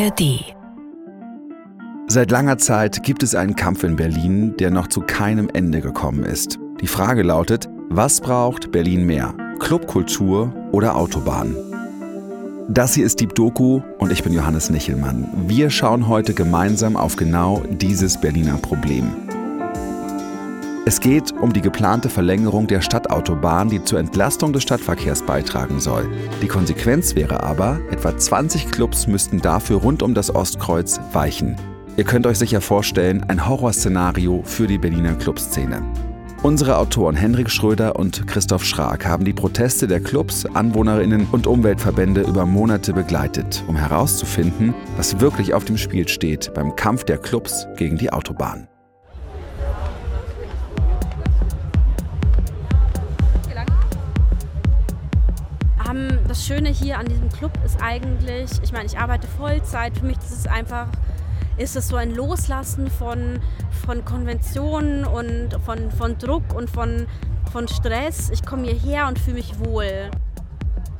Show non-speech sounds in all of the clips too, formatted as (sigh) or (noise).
ARD. Seit langer Zeit gibt es einen Kampf in Berlin, der noch zu keinem Ende gekommen ist. Die Frage lautet, was braucht Berlin mehr? Clubkultur oder Autobahn? Das hier ist Deep Doku und ich bin Johannes Nichelmann. Wir schauen heute gemeinsam auf genau dieses Berliner Problem. Es geht um die geplante Verlängerung der Stadtautobahn, die zur Entlastung des Stadtverkehrs beitragen soll. Die Konsequenz wäre aber, etwa 20 Clubs müssten dafür rund um das Ostkreuz weichen. Ihr könnt euch sicher vorstellen, ein Horrorszenario für die Berliner Clubszene. Unsere Autoren Henrik Schröder und Christoph Schrag haben die Proteste der Clubs, Anwohnerinnen und Umweltverbände über Monate begleitet, um herauszufinden, was wirklich auf dem Spiel steht beim Kampf der Clubs gegen die Autobahn. Das Schöne hier an diesem Club ist eigentlich, ich meine, ich arbeite Vollzeit, für mich ist es einfach, ist es so ein Loslassen von, von Konventionen und von, von Druck und von, von Stress. Ich komme hierher und fühle mich wohl.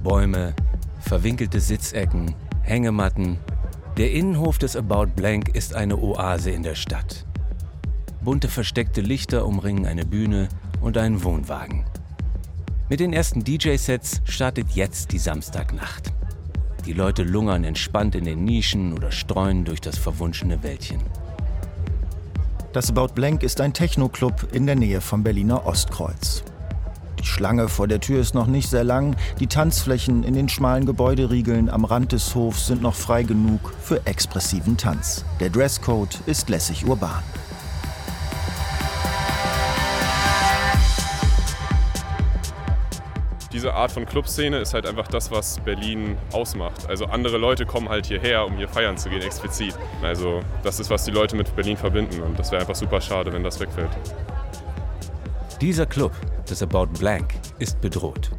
Bäume, verwinkelte Sitzecken, Hängematten. Der Innenhof des About Blank ist eine Oase in der Stadt. Bunte versteckte Lichter umringen eine Bühne und einen Wohnwagen. Mit den ersten DJ-Sets startet jetzt die Samstagnacht. Die Leute lungern entspannt in den Nischen oder streuen durch das verwunschene Wäldchen. Das About Blank ist ein Techno-Club in der Nähe vom Berliner Ostkreuz. Die Schlange vor der Tür ist noch nicht sehr lang, die Tanzflächen in den schmalen Gebäuderiegeln am Rand des Hofs sind noch frei genug für expressiven Tanz. Der Dresscode ist lässig urban. Diese Art von Clubszene ist halt einfach das, was Berlin ausmacht. Also andere Leute kommen halt hierher, um hier feiern zu gehen, explizit. Also das ist, was die Leute mit Berlin verbinden und das wäre einfach super schade, wenn das wegfällt. Dieser Club, das About Blank, ist bedroht.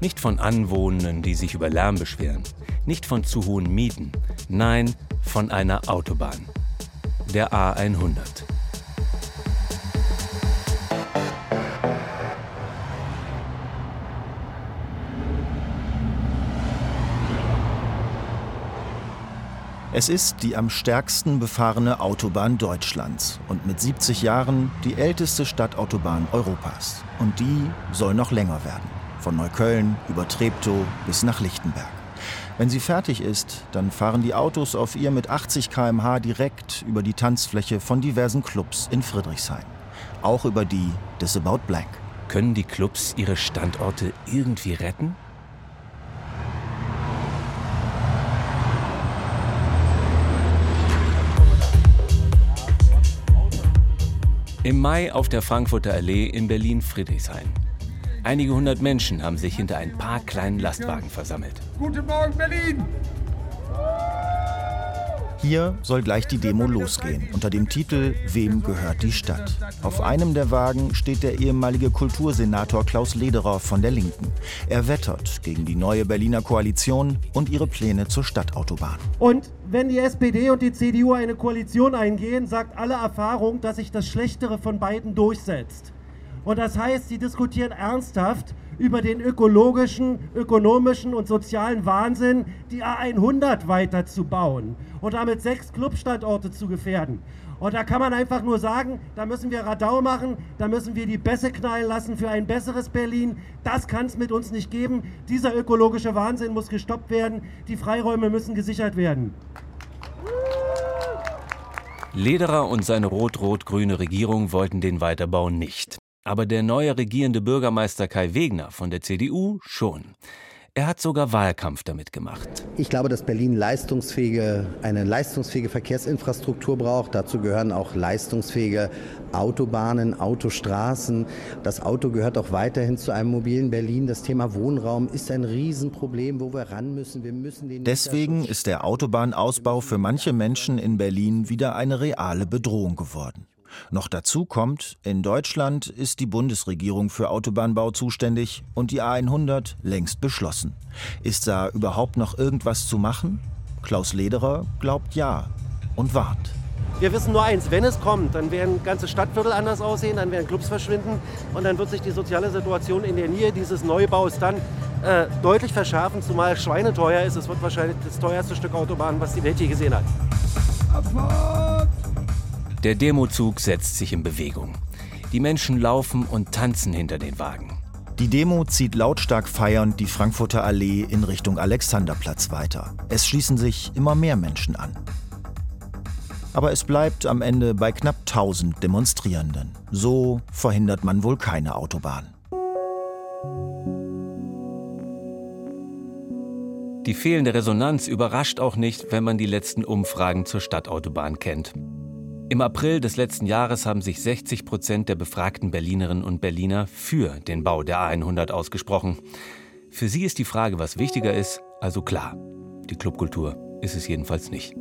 Nicht von Anwohnenden, die sich über Lärm beschweren, nicht von zu hohen Mieten, nein, von einer Autobahn. Der A100. Es ist die am stärksten befahrene Autobahn Deutschlands und mit 70 Jahren die älteste Stadtautobahn Europas. Und die soll noch länger werden. Von Neukölln über Treptow bis nach Lichtenberg. Wenn sie fertig ist, dann fahren die Autos auf ihr mit 80 km/h direkt über die Tanzfläche von diversen Clubs in Friedrichshain. Auch über die des About Blank. Können die Clubs ihre Standorte irgendwie retten? Im Mai auf der Frankfurter Allee in Berlin-Friedrichshain. Einige hundert Menschen haben sich hinter ein paar kleinen Lastwagen versammelt. Guten Morgen, Berlin! Hier soll gleich die Demo losgehen, unter dem Titel Wem gehört die Stadt? Auf einem der Wagen steht der ehemalige Kultursenator Klaus Lederer von der Linken. Er wettert gegen die neue Berliner Koalition und ihre Pläne zur Stadtautobahn. Und wenn die SPD und die CDU eine Koalition eingehen, sagt alle Erfahrung, dass sich das Schlechtere von beiden durchsetzt. Und das heißt, sie diskutieren ernsthaft über den ökologischen, ökonomischen und sozialen Wahnsinn, die A100 weiter zu bauen und damit sechs Clubstandorte zu gefährden. Und da kann man einfach nur sagen, da müssen wir Radau machen, da müssen wir die Bässe knallen lassen für ein besseres Berlin. Das kann es mit uns nicht geben. Dieser ökologische Wahnsinn muss gestoppt werden. Die Freiräume müssen gesichert werden. Lederer und seine rot-rot-grüne Regierung wollten den Weiterbau nicht. Aber der neue regierende Bürgermeister Kai Wegner von der CDU schon. Er hat sogar Wahlkampf damit gemacht. Ich glaube, dass Berlin leistungsfähige, eine leistungsfähige Verkehrsinfrastruktur braucht. Dazu gehören auch leistungsfähige Autobahnen, Autostraßen. Das Auto gehört auch weiterhin zu einem mobilen Berlin. Das Thema Wohnraum ist ein Riesenproblem, wo wir ran müssen. Wir müssen den Deswegen ist der Autobahnausbau für manche Menschen in Berlin wieder eine reale Bedrohung geworden. Noch dazu kommt, in Deutschland ist die Bundesregierung für Autobahnbau zuständig und die A100 längst beschlossen. Ist da überhaupt noch irgendwas zu machen? Klaus Lederer glaubt ja und warnt. Wir wissen nur eins, wenn es kommt, dann werden ganze Stadtviertel anders aussehen, dann werden Clubs verschwinden und dann wird sich die soziale Situation in der Nähe dieses Neubaus dann äh, deutlich verschärfen, zumal Schweine teuer ist. Es wird wahrscheinlich das teuerste Stück Autobahn, was die Welt je gesehen hat. Der Demozug setzt sich in Bewegung. Die Menschen laufen und tanzen hinter den Wagen. Die Demo zieht lautstark feiernd die Frankfurter Allee in Richtung Alexanderplatz weiter. Es schließen sich immer mehr Menschen an. Aber es bleibt am Ende bei knapp 1000 Demonstrierenden. So verhindert man wohl keine Autobahn. Die fehlende Resonanz überrascht auch nicht, wenn man die letzten Umfragen zur Stadtautobahn kennt. Im April des letzten Jahres haben sich 60 Prozent der befragten Berlinerinnen und Berliner für den Bau der A100 ausgesprochen. Für sie ist die Frage, was wichtiger ist, also klar. Die Clubkultur ist es jedenfalls nicht.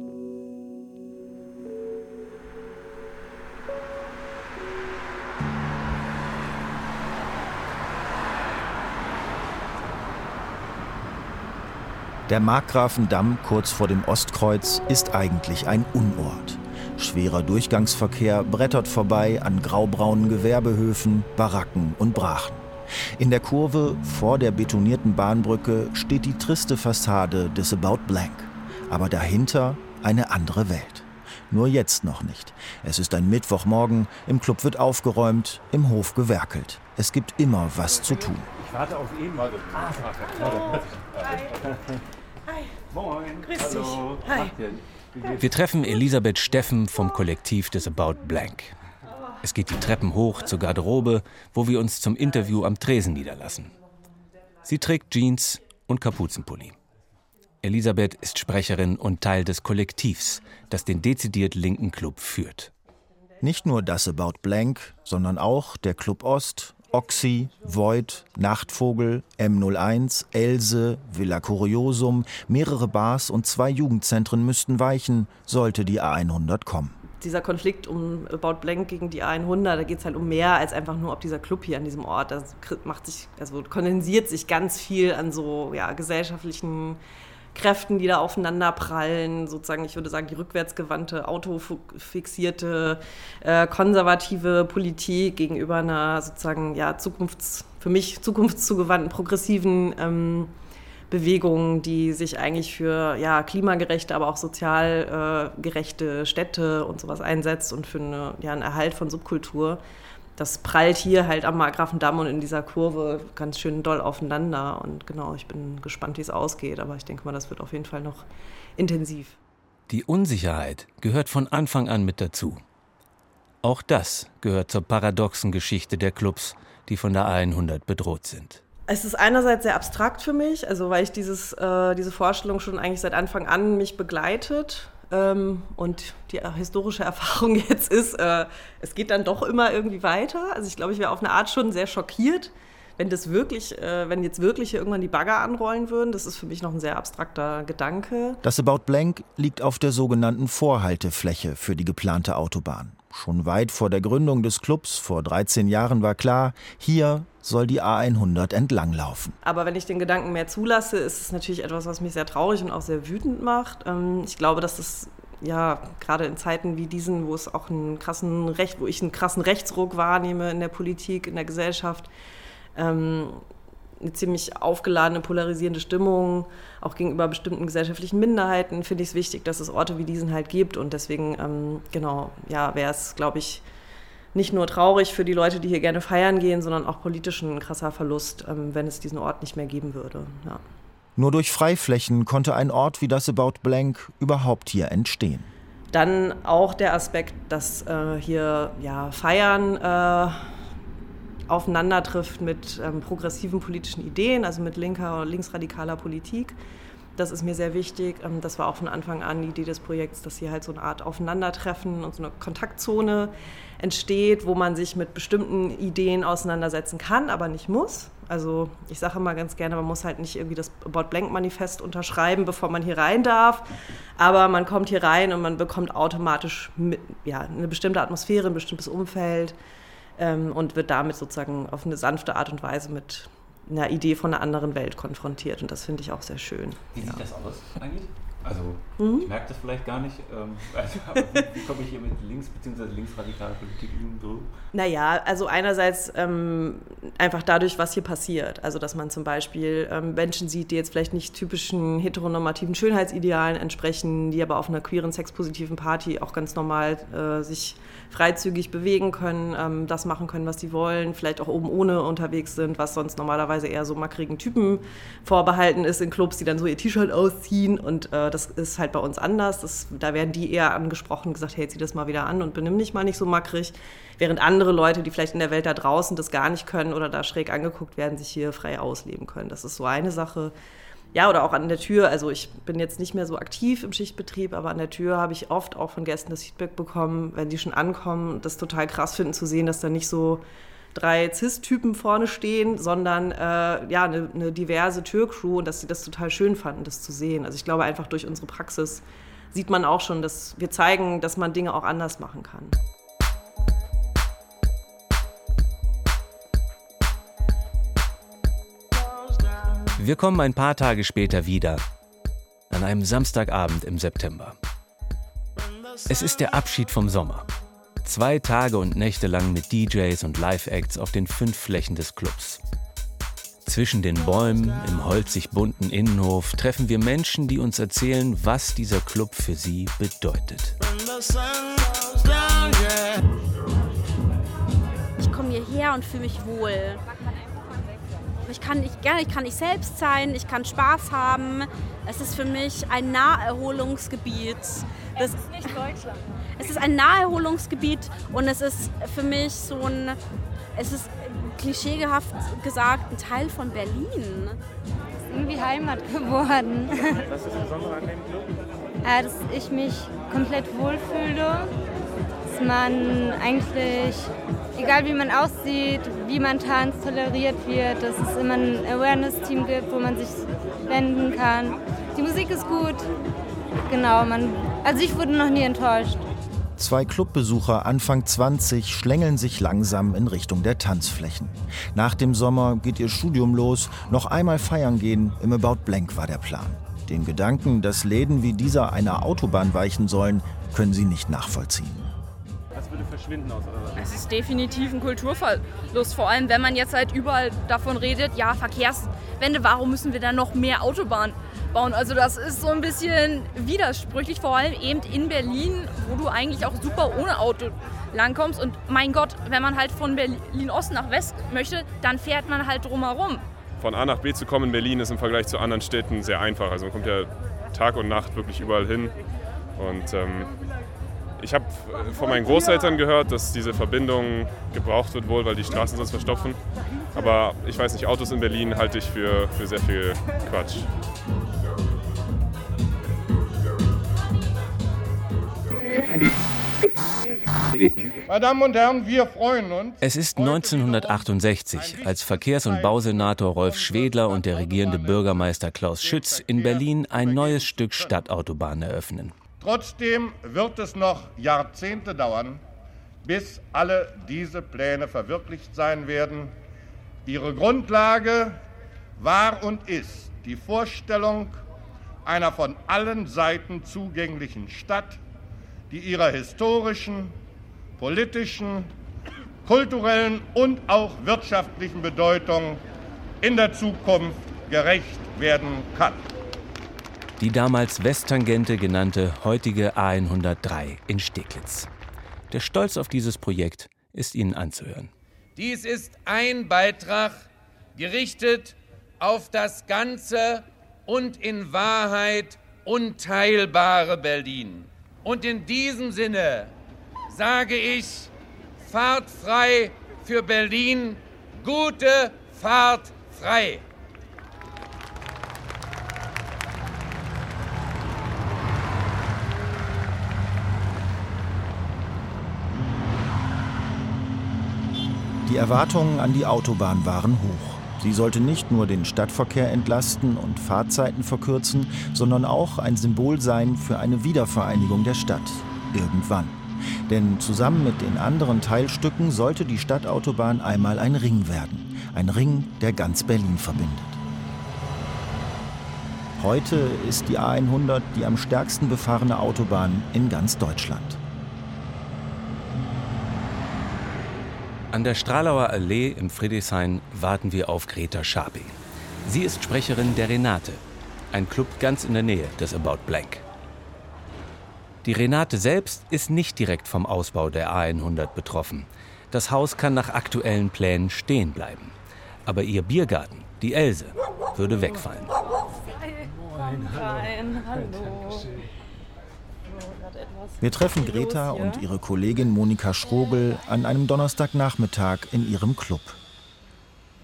Der Markgrafendamm kurz vor dem Ostkreuz ist eigentlich ein Unort. Schwerer Durchgangsverkehr brettert vorbei an graubraunen Gewerbehöfen, Baracken und Brachen. In der Kurve vor der betonierten Bahnbrücke steht die triste Fassade des About Blank. Aber dahinter eine andere Welt. Nur jetzt noch nicht. Es ist ein Mittwochmorgen, im Club wird aufgeräumt, im Hof gewerkelt. Es gibt immer was zu tun. Ich warte auf ihn. Warte. Ah. Hi. Hi. Moin. Grüß dich. Hi. Wir treffen Elisabeth Steffen vom Kollektiv des About Blank. Es geht die Treppen hoch zur Garderobe, wo wir uns zum Interview am Tresen niederlassen. Sie trägt Jeans und Kapuzenpulli. Elisabeth ist Sprecherin und Teil des Kollektivs, das den dezidiert linken Club führt. Nicht nur das About Blank, sondern auch der Club Ost Oxy, Void, Nachtvogel, M01, Else, Villa Curiosum, mehrere Bars und zwei Jugendzentren müssten weichen, sollte die A100 kommen. Dieser Konflikt um About Blank gegen die A100, da geht es halt um mehr als einfach nur, ob dieser Club hier an diesem Ort, das macht sich, also kondensiert sich ganz viel an so ja, gesellschaftlichen Kräften, die da aufeinander prallen, sozusagen, ich würde sagen, die rückwärtsgewandte, autofixierte, äh, konservative Politik gegenüber einer sozusagen, ja, zukunfts-, für mich zukunftszugewandten, progressiven ähm, Bewegung, die sich eigentlich für ja, klimagerechte, aber auch sozial äh, gerechte Städte und sowas einsetzt und für eine, ja, einen Erhalt von Subkultur das prallt hier halt am Markgrafendamm und in dieser Kurve ganz schön doll aufeinander. Und genau, ich bin gespannt, wie es ausgeht. Aber ich denke mal, das wird auf jeden Fall noch intensiv. Die Unsicherheit gehört von Anfang an mit dazu. Auch das gehört zur paradoxen Geschichte der Clubs, die von der A100 bedroht sind. Es ist einerseits sehr abstrakt für mich, also weil ich dieses, äh, diese Vorstellung schon eigentlich seit Anfang an mich begleitet und die historische Erfahrung (laughs) jetzt ist, äh, es geht dann doch immer irgendwie weiter. Also ich glaube, ich wäre auf eine Art schon sehr schockiert, wenn das wirklich, äh, wenn jetzt wirklich irgendwann die Bagger anrollen würden. Das ist für mich noch ein sehr abstrakter Gedanke. Das About Blank liegt auf der sogenannten Vorhaltefläche für die geplante Autobahn. Schon weit vor der Gründung des Clubs vor 13 Jahren war klar, hier soll die A100 entlanglaufen. Aber wenn ich den Gedanken mehr zulasse, ist es natürlich etwas, was mich sehr traurig und auch sehr wütend macht. Ähm, ich glaube, dass das ja gerade in Zeiten wie diesen, wo es auch einen krassen Recht, wo ich einen krassen Rechtsruck wahrnehme in der Politik, in der Gesellschaft, ähm, eine ziemlich aufgeladene, polarisierende Stimmung, auch gegenüber bestimmten gesellschaftlichen Minderheiten, finde ich es wichtig, dass es Orte wie diesen halt gibt. Und deswegen, ähm, genau, ja, wäre es, glaube ich, nicht nur traurig für die Leute, die hier gerne feiern gehen, sondern auch politisch ein krasser Verlust, ähm, wenn es diesen Ort nicht mehr geben würde. Ja. Nur durch Freiflächen konnte ein Ort wie das About Blank überhaupt hier entstehen. Dann auch der Aspekt, dass äh, hier ja, Feiern äh, aufeinander trifft mit ähm, progressiven politischen Ideen, also mit linker oder linksradikaler Politik. Das ist mir sehr wichtig. Ähm, das war auch von Anfang an die Idee des Projekts, dass hier halt so eine Art Aufeinandertreffen und so eine Kontaktzone entsteht, wo man sich mit bestimmten Ideen auseinandersetzen kann, aber nicht muss. Also ich sage immer ganz gerne, man muss halt nicht irgendwie das About Blank Manifest unterschreiben, bevor man hier rein darf. Aber man kommt hier rein und man bekommt automatisch mit, ja, eine bestimmte Atmosphäre, ein bestimmtes Umfeld ähm, und wird damit sozusagen auf eine sanfte Art und Weise mit einer Idee von einer anderen Welt konfrontiert. Und das finde ich auch sehr schön. Wie sieht das aus eigentlich? Also mhm. ich merke das vielleicht gar nicht. Ähm, (laughs) also, wie, wie komme ich hier mit links- bzw. linksradikaler Politik in Berührung? Naja, also einerseits ähm, einfach dadurch, was hier passiert. Also dass man zum Beispiel ähm, Menschen sieht, die jetzt vielleicht nicht typischen heteronormativen Schönheitsidealen entsprechen, die aber auf einer queeren, sexpositiven Party auch ganz normal äh, sich freizügig bewegen können, ähm, das machen können, was sie wollen, vielleicht auch oben ohne unterwegs sind, was sonst normalerweise eher so mackrigen Typen vorbehalten ist in Clubs, die dann so ihr T-Shirt ausziehen und äh, das ist halt bei uns anders. Das, da werden die eher angesprochen gesagt, hey, zieh das mal wieder an und benimm dich mal nicht so mackrig. Während andere Leute, die vielleicht in der Welt da draußen das gar nicht können oder da schräg angeguckt werden, sich hier frei ausleben können. Das ist so eine Sache. Ja, oder auch an der Tür. Also ich bin jetzt nicht mehr so aktiv im Schichtbetrieb, aber an der Tür habe ich oft auch von Gästen das Feedback bekommen, wenn die schon ankommen, das total krass finden zu sehen, dass da nicht so drei CIS-Typen vorne stehen, sondern äh, ja, eine, eine diverse Türcrew und dass sie das total schön fanden, das zu sehen. Also ich glaube einfach durch unsere Praxis sieht man auch schon, dass wir zeigen, dass man Dinge auch anders machen kann. Wir kommen ein paar Tage später wieder, an einem Samstagabend im September. Es ist der Abschied vom Sommer. Zwei Tage und Nächte lang mit DJs und Live-Acts auf den fünf Flächen des Clubs. Zwischen den Bäumen im holzig bunten Innenhof treffen wir Menschen, die uns erzählen, was dieser Club für sie bedeutet. Ich komme hierher und fühle mich wohl. Ich kann nicht gerne, ich kann ich selbst sein, ich kann Spaß haben. Es ist für mich ein Naherholungsgebiet. Das, es ist nicht Deutschland. Es ist ein Naherholungsgebiet und es ist für mich so ein, es ist klischeehaft gesagt ein Teil von Berlin. Es ist irgendwie Heimat geworden. Was ist das Besondere an dem Club? Äh, dass ich mich komplett wohlfühle, dass man eigentlich, egal wie man aussieht, wie man tanzt, toleriert wird, dass es immer ein Awareness-Team gibt, wo man sich wenden kann. Die Musik ist gut, genau, man, also ich wurde noch nie enttäuscht. Zwei Clubbesucher Anfang 20 schlängeln sich langsam in Richtung der Tanzflächen. Nach dem Sommer geht ihr Studium los. Noch einmal feiern gehen im About Blank war der Plan. Den Gedanken, dass Läden wie dieser einer Autobahn weichen sollen, können sie nicht nachvollziehen. Das würde verschwinden aus eurer Es ist definitiv ein Kulturverlust, vor allem wenn man jetzt halt überall davon redet, ja, Verkehrswende, warum müssen wir dann noch mehr Autobahnen bauen. Also das ist so ein bisschen widersprüchlich, vor allem eben in Berlin, wo du eigentlich auch super ohne Auto langkommst. Und mein Gott, wenn man halt von Berlin Ost nach West möchte, dann fährt man halt drumherum. Von A nach B zu kommen in Berlin ist im Vergleich zu anderen Städten sehr einfach. Also man kommt ja Tag und Nacht wirklich überall hin. Und ähm, ich habe von meinen Großeltern gehört, dass diese Verbindung gebraucht wird wohl, weil die Straßen sonst verstopfen. Aber ich weiß nicht, Autos in Berlin halte ich für, für sehr viel Quatsch. Es ist 1968, als Verkehrs- und Bausenator Rolf Schwedler und der regierende Bürgermeister Klaus Schütz in Berlin ein neues Stück Stadtautobahn eröffnen. Trotzdem wird es noch Jahrzehnte dauern, bis alle diese Pläne verwirklicht sein werden. Ihre Grundlage war und ist die Vorstellung einer von allen Seiten zugänglichen Stadt, die ihrer historischen, politischen, kulturellen und auch wirtschaftlichen Bedeutung in der Zukunft gerecht werden kann. Die damals Westtangente genannte heutige A103 in Steglitz. Der Stolz auf dieses Projekt ist Ihnen anzuhören. Dies ist ein Beitrag gerichtet auf das ganze und in Wahrheit unteilbare Berlin. Und in diesem Sinne sage ich, Fahrt frei für Berlin, gute Fahrt frei. Die Erwartungen an die Autobahn waren hoch. Sie sollte nicht nur den Stadtverkehr entlasten und Fahrzeiten verkürzen, sondern auch ein Symbol sein für eine Wiedervereinigung der Stadt. Irgendwann. Denn zusammen mit den anderen Teilstücken sollte die Stadtautobahn einmal ein Ring werden. Ein Ring, der ganz Berlin verbindet. Heute ist die A100 die am stärksten befahrene Autobahn in ganz Deutschland. An der Stralauer Allee im Friedrichshain warten wir auf Greta Scharping. Sie ist Sprecherin der Renate, ein Club ganz in der Nähe des About Blank. Die Renate selbst ist nicht direkt vom Ausbau der A100 betroffen. Das Haus kann nach aktuellen Plänen stehen bleiben. Aber ihr Biergarten, die Else, würde wegfallen. Komm rein, hallo. Wir treffen Greta und ihre Kollegin Monika Schrogel an einem Donnerstagnachmittag in ihrem Club.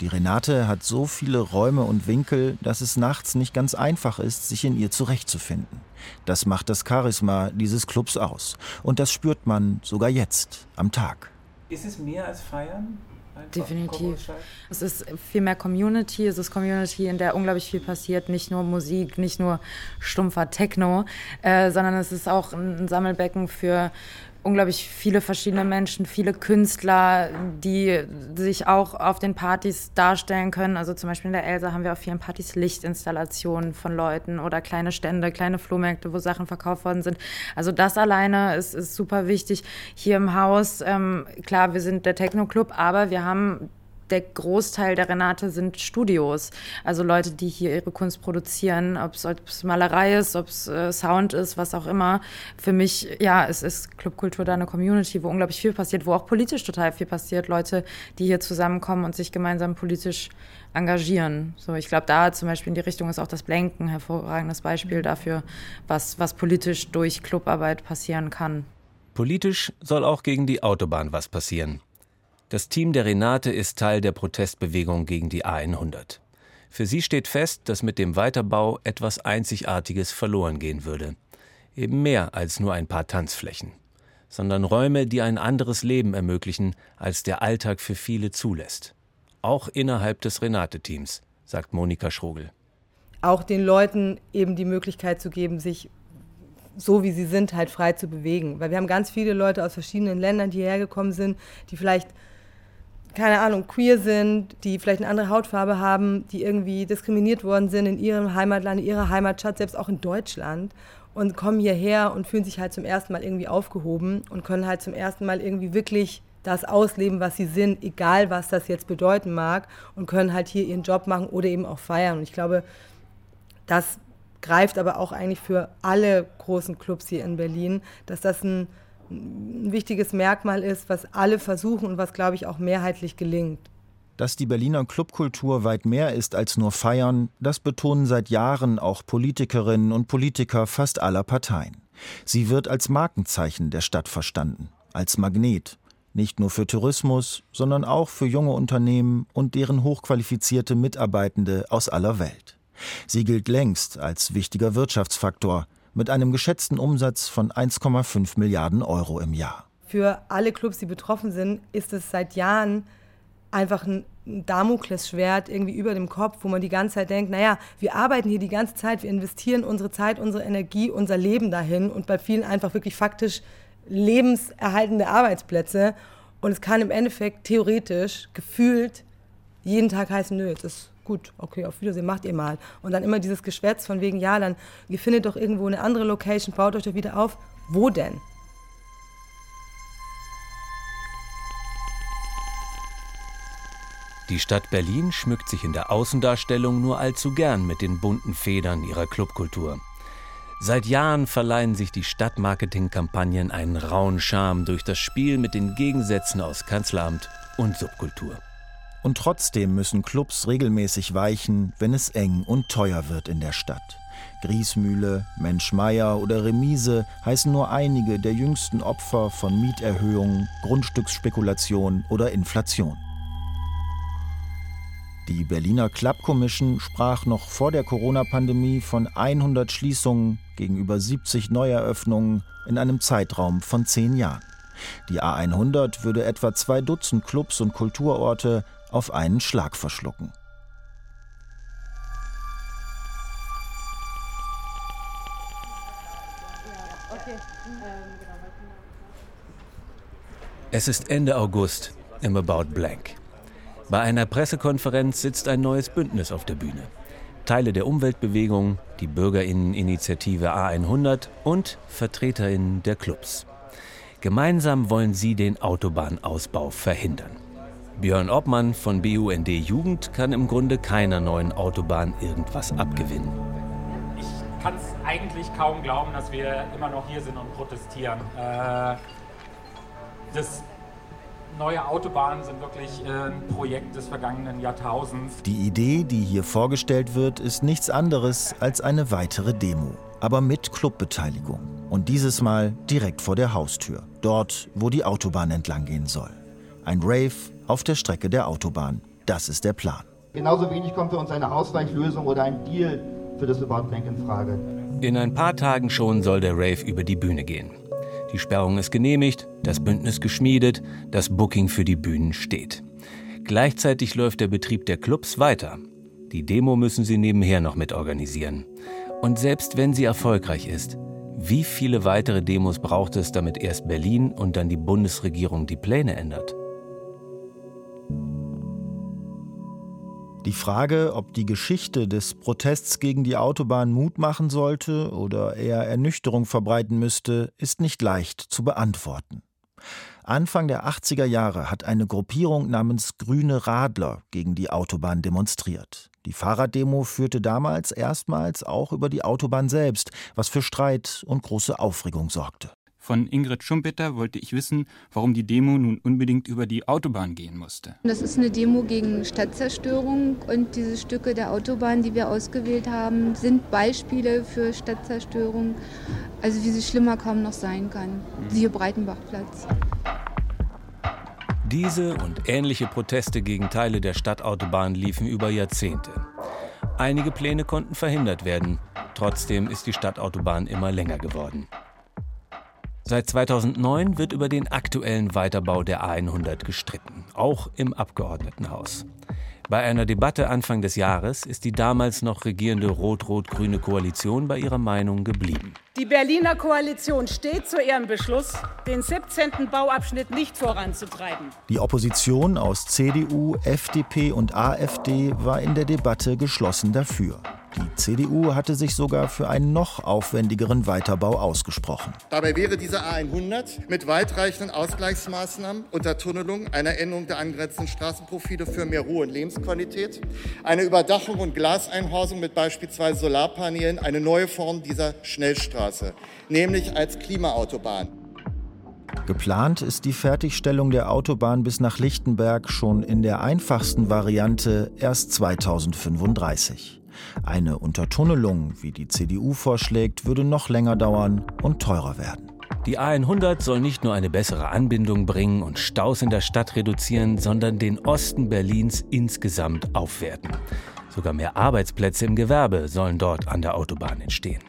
Die Renate hat so viele Räume und Winkel, dass es nachts nicht ganz einfach ist, sich in ihr zurechtzufinden. Das macht das Charisma dieses Clubs aus. Und das spürt man sogar jetzt, am Tag. Ist es mehr als Feiern? Definitiv. Es ist viel mehr Community. Es ist Community, in der unglaublich viel passiert. Nicht nur Musik, nicht nur stumpfer Techno, äh, sondern es ist auch ein Sammelbecken für unglaublich viele verschiedene Menschen, viele Künstler, die sich auch auf den Partys darstellen können. Also zum Beispiel in der Elsa haben wir auf vielen Partys Lichtinstallationen von Leuten oder kleine Stände, kleine Flohmärkte, wo Sachen verkauft worden sind. Also das alleine ist, ist super wichtig. Hier im Haus, ähm, klar, wir sind der Techno-Club, aber wir haben der Großteil der Renate sind Studios. Also Leute, die hier ihre Kunst produzieren, ob es Malerei ist, ob es äh, Sound ist, was auch immer. Für mich, ja, es ist Clubkultur da eine Community, wo unglaublich viel passiert, wo auch politisch total viel passiert. Leute, die hier zusammenkommen und sich gemeinsam politisch engagieren. So, ich glaube, da zum Beispiel in die Richtung ist auch das Blenken ein hervorragendes Beispiel dafür, was, was politisch durch Clubarbeit passieren kann. Politisch soll auch gegen die Autobahn was passieren. Das Team der Renate ist Teil der Protestbewegung gegen die A100. Für sie steht fest, dass mit dem Weiterbau etwas Einzigartiges verloren gehen würde. Eben mehr als nur ein paar Tanzflächen, sondern Räume, die ein anderes Leben ermöglichen, als der Alltag für viele zulässt. Auch innerhalb des Renate-Teams, sagt Monika Schrogel. Auch den Leuten eben die Möglichkeit zu geben, sich so wie sie sind, halt frei zu bewegen. Weil wir haben ganz viele Leute aus verschiedenen Ländern, die hierher gekommen sind, die vielleicht keine Ahnung, queer sind, die vielleicht eine andere Hautfarbe haben, die irgendwie diskriminiert worden sind in ihrem Heimatland, in ihrer Heimatstadt, selbst auch in Deutschland und kommen hierher und fühlen sich halt zum ersten Mal irgendwie aufgehoben und können halt zum ersten Mal irgendwie wirklich das ausleben, was sie sind, egal was das jetzt bedeuten mag und können halt hier ihren Job machen oder eben auch feiern. Und ich glaube, das greift aber auch eigentlich für alle großen Clubs hier in Berlin, dass das ein ein wichtiges Merkmal ist, was alle versuchen und was, glaube ich, auch mehrheitlich gelingt. Dass die Berliner Clubkultur weit mehr ist als nur Feiern, das betonen seit Jahren auch Politikerinnen und Politiker fast aller Parteien. Sie wird als Markenzeichen der Stadt verstanden, als Magnet, nicht nur für Tourismus, sondern auch für junge Unternehmen und deren hochqualifizierte Mitarbeitende aus aller Welt. Sie gilt längst als wichtiger Wirtschaftsfaktor, mit einem geschätzten Umsatz von 1,5 Milliarden Euro im Jahr. Für alle Clubs, die betroffen sind, ist es seit Jahren einfach ein Damoklesschwert irgendwie über dem Kopf, wo man die ganze Zeit denkt, naja, wir arbeiten hier die ganze Zeit, wir investieren unsere Zeit, unsere Energie, unser Leben dahin und bei vielen einfach wirklich faktisch lebenserhaltende Arbeitsplätze. Und es kann im Endeffekt theoretisch gefühlt jeden Tag heißen, nö, es ist gut, okay, auf Wiedersehen, macht ihr mal. Und dann immer dieses Geschwätz von wegen, ja, dann, ihr findet doch irgendwo eine andere Location, baut euch doch wieder auf. Wo denn? Die Stadt Berlin schmückt sich in der Außendarstellung nur allzu gern mit den bunten Federn ihrer Clubkultur. Seit Jahren verleihen sich die Stadtmarketingkampagnen einen rauen Charme durch das Spiel mit den Gegensätzen aus Kanzleramt und Subkultur. Und trotzdem müssen Clubs regelmäßig weichen, wenn es eng und teuer wird in der Stadt. Griesmühle, Menschmeier oder Remise heißen nur einige der jüngsten Opfer von Mieterhöhungen, Grundstücksspekulation oder Inflation. Die Berliner Club Commission sprach noch vor der Corona-Pandemie von 100 Schließungen gegenüber 70 Neueröffnungen in einem Zeitraum von zehn Jahren. Die A100 würde etwa zwei Dutzend Clubs und Kulturorte auf einen Schlag verschlucken. Es ist Ende August im About Blank. Bei einer Pressekonferenz sitzt ein neues Bündnis auf der Bühne. Teile der Umweltbewegung, die Bürgerinneninitiative A100 und Vertreterinnen der Clubs. Gemeinsam wollen sie den Autobahnausbau verhindern. Björn Obmann von BUND Jugend kann im Grunde keiner neuen Autobahn irgendwas abgewinnen. Ich kann es eigentlich kaum glauben, dass wir immer noch hier sind und protestieren. Äh, das neue Autobahnen sind wirklich äh, ein Projekt des vergangenen Jahrtausends. Die Idee, die hier vorgestellt wird, ist nichts anderes als eine weitere Demo, aber mit Clubbeteiligung. Und dieses Mal direkt vor der Haustür, dort, wo die Autobahn entlang gehen soll. Ein Rave auf der Strecke der Autobahn. Das ist der Plan. Genauso wenig kommt für uns eine Ausweichlösung oder ein Deal für das About Bank in Frage. In ein paar Tagen schon soll der Rave über die Bühne gehen. Die Sperrung ist genehmigt, das Bündnis geschmiedet, das Booking für die Bühnen steht. Gleichzeitig läuft der Betrieb der Clubs weiter. Die Demo müssen sie nebenher noch mitorganisieren. Und selbst wenn sie erfolgreich ist, wie viele weitere Demos braucht es, damit erst Berlin und dann die Bundesregierung die Pläne ändert? Die Frage, ob die Geschichte des Protests gegen die Autobahn Mut machen sollte oder eher Ernüchterung verbreiten müsste, ist nicht leicht zu beantworten. Anfang der 80er Jahre hat eine Gruppierung namens Grüne Radler gegen die Autobahn demonstriert. Die Fahrraddemo führte damals erstmals auch über die Autobahn selbst, was für Streit und große Aufregung sorgte. Von Ingrid Schumpeter wollte ich wissen, warum die Demo nun unbedingt über die Autobahn gehen musste. Das ist eine Demo gegen Stadtzerstörung und diese Stücke der Autobahn, die wir ausgewählt haben, sind Beispiele für Stadtzerstörung, also wie sie schlimmer kaum noch sein kann. Mhm. Siehe Breitenbachplatz. Diese und ähnliche Proteste gegen Teile der Stadtautobahn liefen über Jahrzehnte. Einige Pläne konnten verhindert werden. Trotzdem ist die Stadtautobahn immer länger geworden. Seit 2009 wird über den aktuellen Weiterbau der A100 gestritten, auch im Abgeordnetenhaus. Bei einer Debatte Anfang des Jahres ist die damals noch regierende rot-rot-grüne Koalition bei ihrer Meinung geblieben. Die Berliner Koalition steht zu ihrem Beschluss, den 17. Bauabschnitt nicht voranzutreiben. Die Opposition aus CDU, FDP und AfD war in der Debatte geschlossen dafür. Die CDU hatte sich sogar für einen noch aufwendigeren Weiterbau ausgesprochen. Dabei wäre diese A100 mit weitreichenden Ausgleichsmaßnahmen, Untertunnelung, einer Änderung der angrenzenden Straßenprofile für mehr Ruhe und Lebensqualität, eine Überdachung und Glaseinhausung mit beispielsweise Solarpanelen eine neue Form dieser Schnellstraße, nämlich als Klimaautobahn. Geplant ist die Fertigstellung der Autobahn bis nach Lichtenberg schon in der einfachsten Variante erst 2035. Eine Untertunnelung, wie die CDU vorschlägt, würde noch länger dauern und teurer werden. Die A100 soll nicht nur eine bessere Anbindung bringen und Staus in der Stadt reduzieren, sondern den Osten Berlins insgesamt aufwerten. Sogar mehr Arbeitsplätze im Gewerbe sollen dort an der Autobahn entstehen.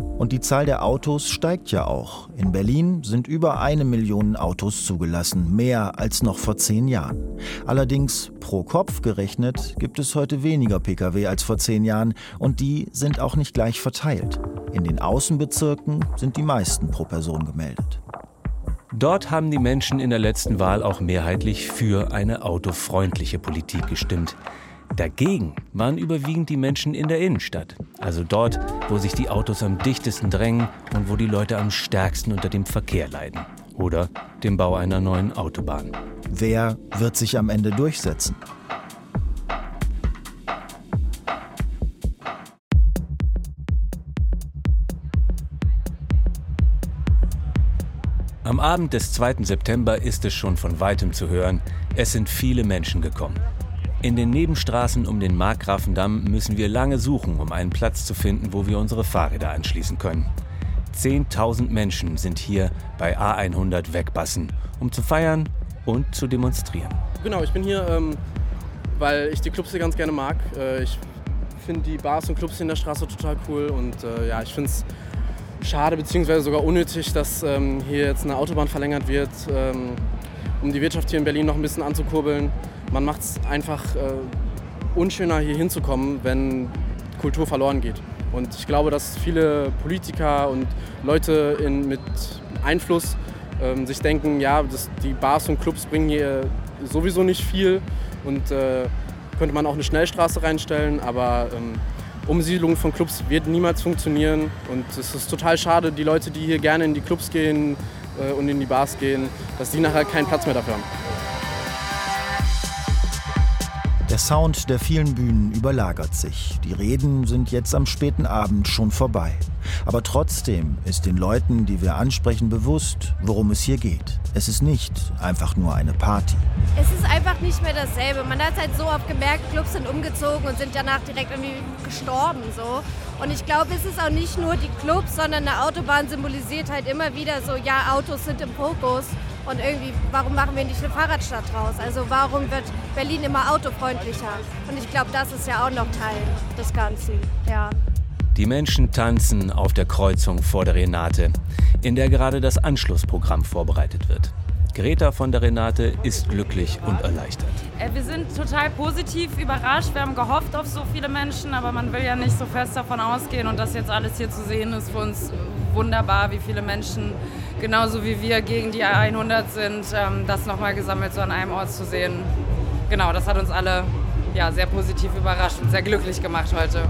Und die Zahl der Autos steigt ja auch. In Berlin sind über eine Million Autos zugelassen, mehr als noch vor zehn Jahren. Allerdings pro Kopf gerechnet gibt es heute weniger Pkw als vor zehn Jahren und die sind auch nicht gleich verteilt. In den Außenbezirken sind die meisten pro Person gemeldet. Dort haben die Menschen in der letzten Wahl auch mehrheitlich für eine autofreundliche Politik gestimmt. Dagegen waren überwiegend die Menschen in der Innenstadt, also dort, wo sich die Autos am dichtesten drängen und wo die Leute am stärksten unter dem Verkehr leiden oder dem Bau einer neuen Autobahn. Wer wird sich am Ende durchsetzen? Am Abend des 2. September ist es schon von weitem zu hören, es sind viele Menschen gekommen. In den Nebenstraßen um den Markgrafendamm müssen wir lange suchen, um einen Platz zu finden, wo wir unsere Fahrräder anschließen können. 10.000 Menschen sind hier bei A100 Wegbassen, um zu feiern und zu demonstrieren. Genau, ich bin hier, ähm, weil ich die Clubs hier ganz gerne mag. Äh, ich finde die Bars und Clubs hier in der Straße total cool und äh, ja, ich finde es schade bzw. sogar unnötig, dass ähm, hier jetzt eine Autobahn verlängert wird, ähm, um die Wirtschaft hier in Berlin noch ein bisschen anzukurbeln man macht es einfach äh, unschöner, hier hinzukommen, wenn Kultur verloren geht. Und ich glaube, dass viele Politiker und Leute in, mit Einfluss ähm, sich denken, ja, das, die Bars und Clubs bringen hier sowieso nicht viel und äh, könnte man auch eine Schnellstraße reinstellen, aber ähm, Umsiedlung von Clubs wird niemals funktionieren. Und es ist total schade, die Leute, die hier gerne in die Clubs gehen äh, und in die Bars gehen, dass die nachher keinen Platz mehr dafür haben. Der Sound der vielen Bühnen überlagert sich. Die Reden sind jetzt am späten Abend schon vorbei. Aber trotzdem ist den Leuten, die wir ansprechen, bewusst, worum es hier geht. Es ist nicht einfach nur eine Party. Es ist einfach nicht mehr dasselbe. Man hat halt so oft gemerkt, Clubs sind umgezogen und sind danach direkt irgendwie gestorben. So. Und ich glaube, es ist auch nicht nur die Clubs, sondern eine Autobahn symbolisiert halt immer wieder so, ja, Autos sind im Fokus. Und irgendwie, warum machen wir nicht eine Fahrradstadt draus? Also warum wird Berlin immer autofreundlicher? Und ich glaube, das ist ja auch noch Teil des Ganzen. Ja. Die Menschen tanzen auf der Kreuzung vor der Renate, in der gerade das Anschlussprogramm vorbereitet wird. Greta von der Renate ist glücklich und erleichtert. Äh, wir sind total positiv überrascht. Wir haben gehofft auf so viele Menschen, aber man will ja nicht so fest davon ausgehen. Und das jetzt alles hier zu sehen, ist für uns wunderbar, wie viele Menschen genauso wie wir gegen die A100 sind, ähm, das nochmal gesammelt so an einem Ort zu sehen. Genau, das hat uns alle ja, sehr positiv überrascht und sehr glücklich gemacht heute.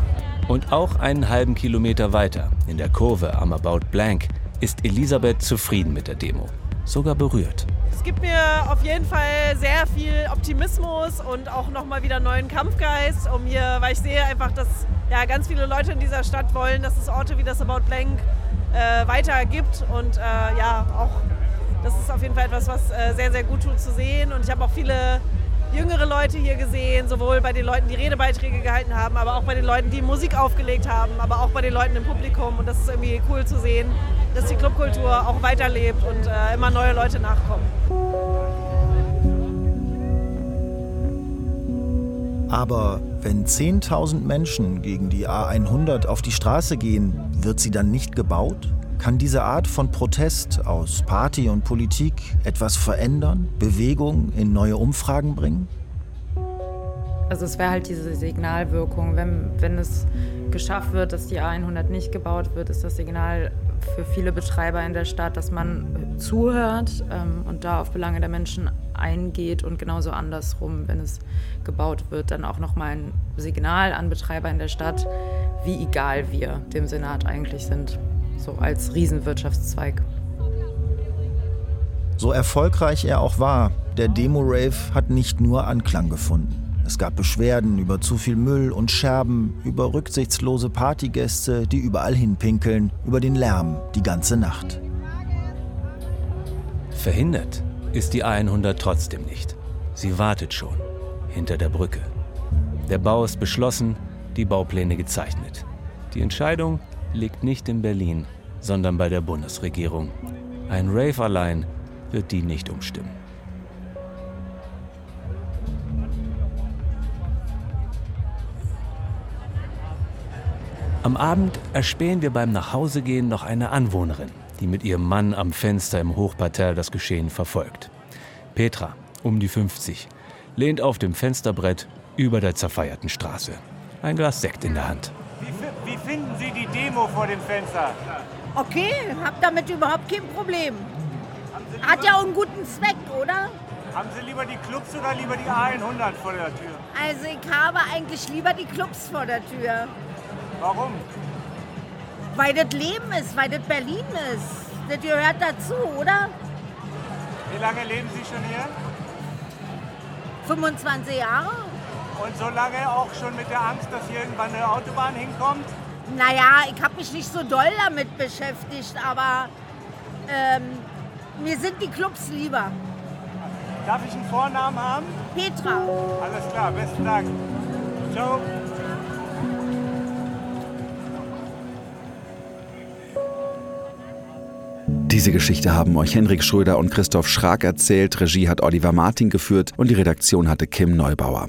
Und auch einen halben Kilometer weiter, in der Kurve am About Blank, ist Elisabeth zufrieden mit der Demo. Sogar berührt. Es gibt mir auf jeden Fall sehr viel Optimismus und auch nochmal wieder neuen Kampfgeist, um hier, weil ich sehe einfach, dass ja, ganz viele Leute in dieser Stadt wollen, dass es Orte wie das About Blank äh, weiter gibt. Und äh, ja, auch das ist auf jeden Fall etwas, was äh, sehr, sehr gut tut zu sehen. Und ich habe auch viele jüngere Leute hier gesehen, sowohl bei den Leuten, die Redebeiträge gehalten haben, aber auch bei den Leuten, die Musik aufgelegt haben, aber auch bei den Leuten im Publikum. Und das ist irgendwie cool zu sehen, dass die Clubkultur auch weiterlebt und äh, immer neue Leute nachkommen. Aber wenn 10.000 Menschen gegen die A100 auf die Straße gehen, wird sie dann nicht gebaut? Kann diese Art von Protest aus Party und Politik etwas verändern, Bewegung in neue Umfragen bringen? Also es wäre halt diese Signalwirkung. Wenn, wenn es geschafft wird, dass die A100 nicht gebaut wird, ist das Signal für viele Betreiber in der Stadt, dass man zuhört ähm, und da auf Belange der Menschen eingeht und genauso andersrum, wenn es gebaut wird, dann auch nochmal ein Signal an Betreiber in der Stadt, wie egal wir dem Senat eigentlich sind, so als Riesenwirtschaftszweig. So erfolgreich er auch war, der Demo-Rave hat nicht nur Anklang gefunden. Es gab Beschwerden über zu viel Müll und Scherben, über rücksichtslose Partygäste, die überall hinpinkeln, über den Lärm die ganze Nacht. Verhindert ist die A100 trotzdem nicht. Sie wartet schon hinter der Brücke. Der Bau ist beschlossen, die Baupläne gezeichnet. Die Entscheidung liegt nicht in Berlin, sondern bei der Bundesregierung. Ein Rave allein wird die nicht umstimmen. Am Abend erspähen wir beim Nachhausegehen noch eine Anwohnerin, die mit ihrem Mann am Fenster im Hochparterre das Geschehen verfolgt. Petra, um die 50, lehnt auf dem Fensterbrett über der zerfeierten Straße. Ein Glas Sekt in der Hand. Wie, wie finden Sie die Demo vor dem Fenster? Okay, hab damit überhaupt kein Problem. Hat ja auch einen guten Zweck, oder? Haben Sie lieber die Clubs oder lieber die A100 vor der Tür? Also ich habe eigentlich lieber die Clubs vor der Tür. Warum? Weil das Leben ist, weil das Berlin ist. Das gehört dazu, oder? Wie lange leben Sie schon hier? 25 Jahre. Und so lange auch schon mit der Angst, dass hier irgendwann eine Autobahn hinkommt? Naja, ich habe mich nicht so doll damit beschäftigt, aber ähm, mir sind die Clubs lieber. Darf ich einen Vornamen haben? Petra. Alles klar, besten Dank. Ciao. Diese Geschichte haben euch Henrik Schröder und Christoph Schrag erzählt, Regie hat Oliver Martin geführt und die Redaktion hatte Kim Neubauer.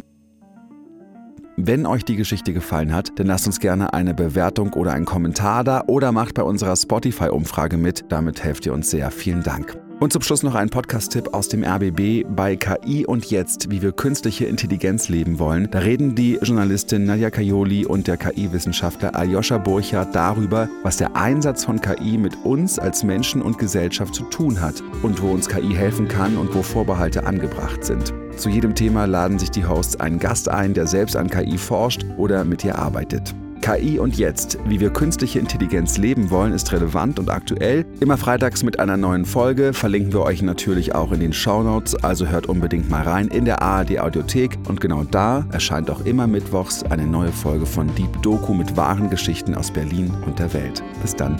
Wenn euch die Geschichte gefallen hat, dann lasst uns gerne eine Bewertung oder einen Kommentar da oder macht bei unserer Spotify-Umfrage mit. Damit helft ihr uns sehr. Vielen Dank. Und zum Schluss noch ein Podcast-Tipp aus dem RBB bei KI und jetzt, wie wir künstliche Intelligenz leben wollen. Da reden die Journalistin Nadja Kajoli und der KI-Wissenschaftler Aljoscha Burchardt darüber, was der Einsatz von KI mit uns als Menschen und Gesellschaft zu tun hat und wo uns KI helfen kann und wo Vorbehalte angebracht sind. Zu jedem Thema laden sich die Hosts einen Gast ein, der selbst an KI forscht oder mit ihr arbeitet. KI und jetzt, wie wir künstliche Intelligenz leben wollen, ist relevant und aktuell. Immer freitags mit einer neuen Folge verlinken wir euch natürlich auch in den Shownotes, also hört unbedingt mal rein in der ARD Audiothek und genau da erscheint auch immer mittwochs eine neue Folge von Deep Doku mit wahren Geschichten aus Berlin und der Welt. Bis dann.